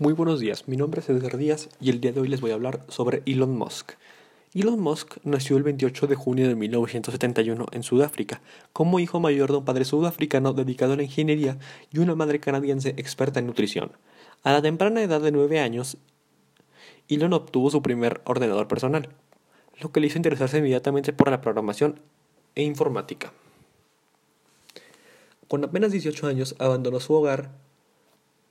Muy buenos días, mi nombre es Edgar Díaz y el día de hoy les voy a hablar sobre Elon Musk. Elon Musk nació el 28 de junio de 1971 en Sudáfrica, como hijo mayor de un padre sudafricano dedicado a la ingeniería y una madre canadiense experta en nutrición. A la temprana edad de 9 años, Elon obtuvo su primer ordenador personal, lo que le hizo interesarse inmediatamente por la programación e informática. Con apenas 18 años abandonó su hogar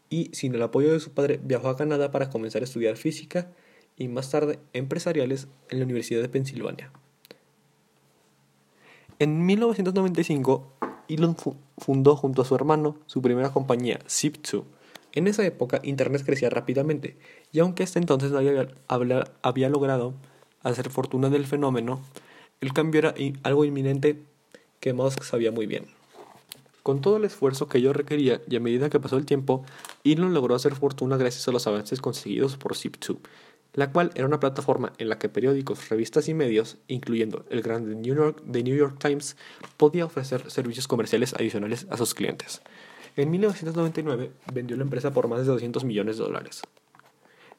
y sin el apoyo de su padre viajó a Canadá para comenzar a estudiar física y más tarde empresariales en la Universidad de Pensilvania. En 1995, Elon fundó junto a su hermano su primera compañía, Zip2. En esa época, Internet crecía rápidamente, y aunque hasta entonces había, había logrado hacer fortuna del fenómeno, el cambio era algo inminente que Musk sabía muy bien. Con todo el esfuerzo que ello requería y a medida que pasó el tiempo, Elon logró hacer fortuna gracias a los avances conseguidos por Zip2, la cual era una plataforma en la que periódicos, revistas y medios, incluyendo el grande New York, The New York Times, podía ofrecer servicios comerciales adicionales a sus clientes. En 1999 vendió la empresa por más de 200 millones de dólares.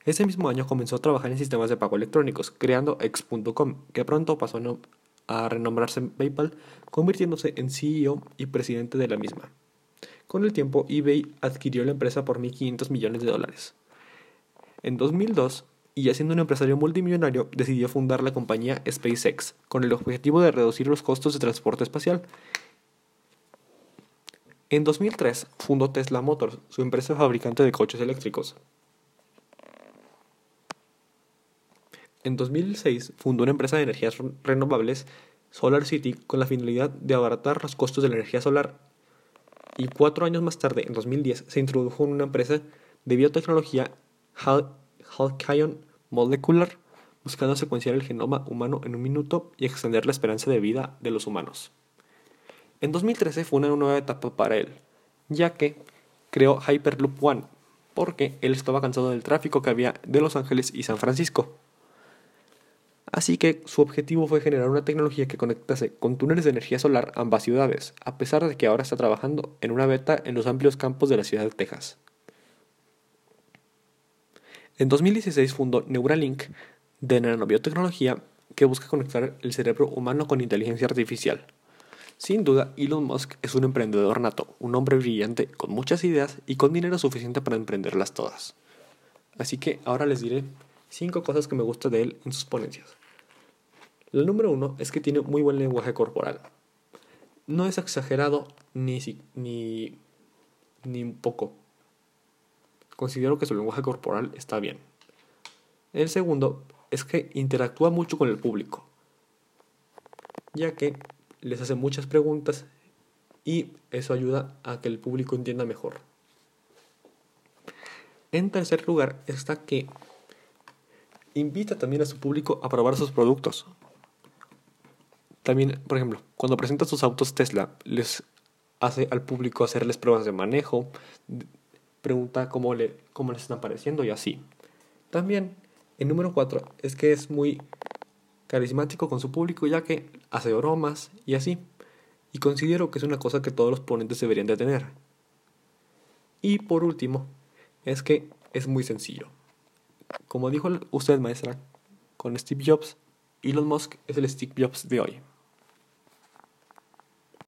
Ese mismo año comenzó a trabajar en sistemas de pago electrónicos, creando X.com, que pronto pasó a renombrarse PayPal, convirtiéndose en CEO y presidente de la misma. Con el tiempo, eBay adquirió la empresa por 1.500 millones de dólares. En 2002, y ya siendo un empresario multimillonario, decidió fundar la compañía SpaceX, con el objetivo de reducir los costos de transporte espacial. En 2003 fundó Tesla Motors, su empresa fabricante de coches eléctricos. En 2006 fundó una empresa de energías renovables, Solar City, con la finalidad de abaratar los costos de la energía solar. Y cuatro años más tarde, en 2010, se introdujo en una empresa de biotecnología, Halcyon Molecular, buscando secuenciar el genoma humano en un minuto y extender la esperanza de vida de los humanos. En 2013 fue una nueva etapa para él, ya que creó Hyperloop One, porque él estaba cansado del tráfico que había de Los Ángeles y San Francisco. Así que su objetivo fue generar una tecnología que conectase con túneles de energía solar ambas ciudades, a pesar de que ahora está trabajando en una beta en los amplios campos de la ciudad de Texas. En 2016 fundó Neuralink de nanobiotecnología que busca conectar el cerebro humano con inteligencia artificial. Sin duda, Elon Musk es un emprendedor nato, un hombre brillante con muchas ideas y con dinero suficiente para emprenderlas todas. Así que ahora les diré 5 cosas que me gusta de él en sus ponencias. El número uno es que tiene muy buen lenguaje corporal. No es exagerado ni, ni, ni un poco. Considero que su lenguaje corporal está bien. El segundo es que interactúa mucho con el público, ya que les hace muchas preguntas y eso ayuda a que el público entienda mejor. En tercer lugar está que invita también a su público a probar sus productos. También, por ejemplo, cuando presenta sus autos Tesla, les hace al público hacerles pruebas de manejo, pregunta cómo, le, cómo les están pareciendo y así. También, el número 4 es que es muy carismático con su público ya que hace bromas y así. Y considero que es una cosa que todos los ponentes deberían de tener. Y por último, es que es muy sencillo. Como dijo usted, maestra, con Steve Jobs, Elon Musk es el Steve Jobs de hoy.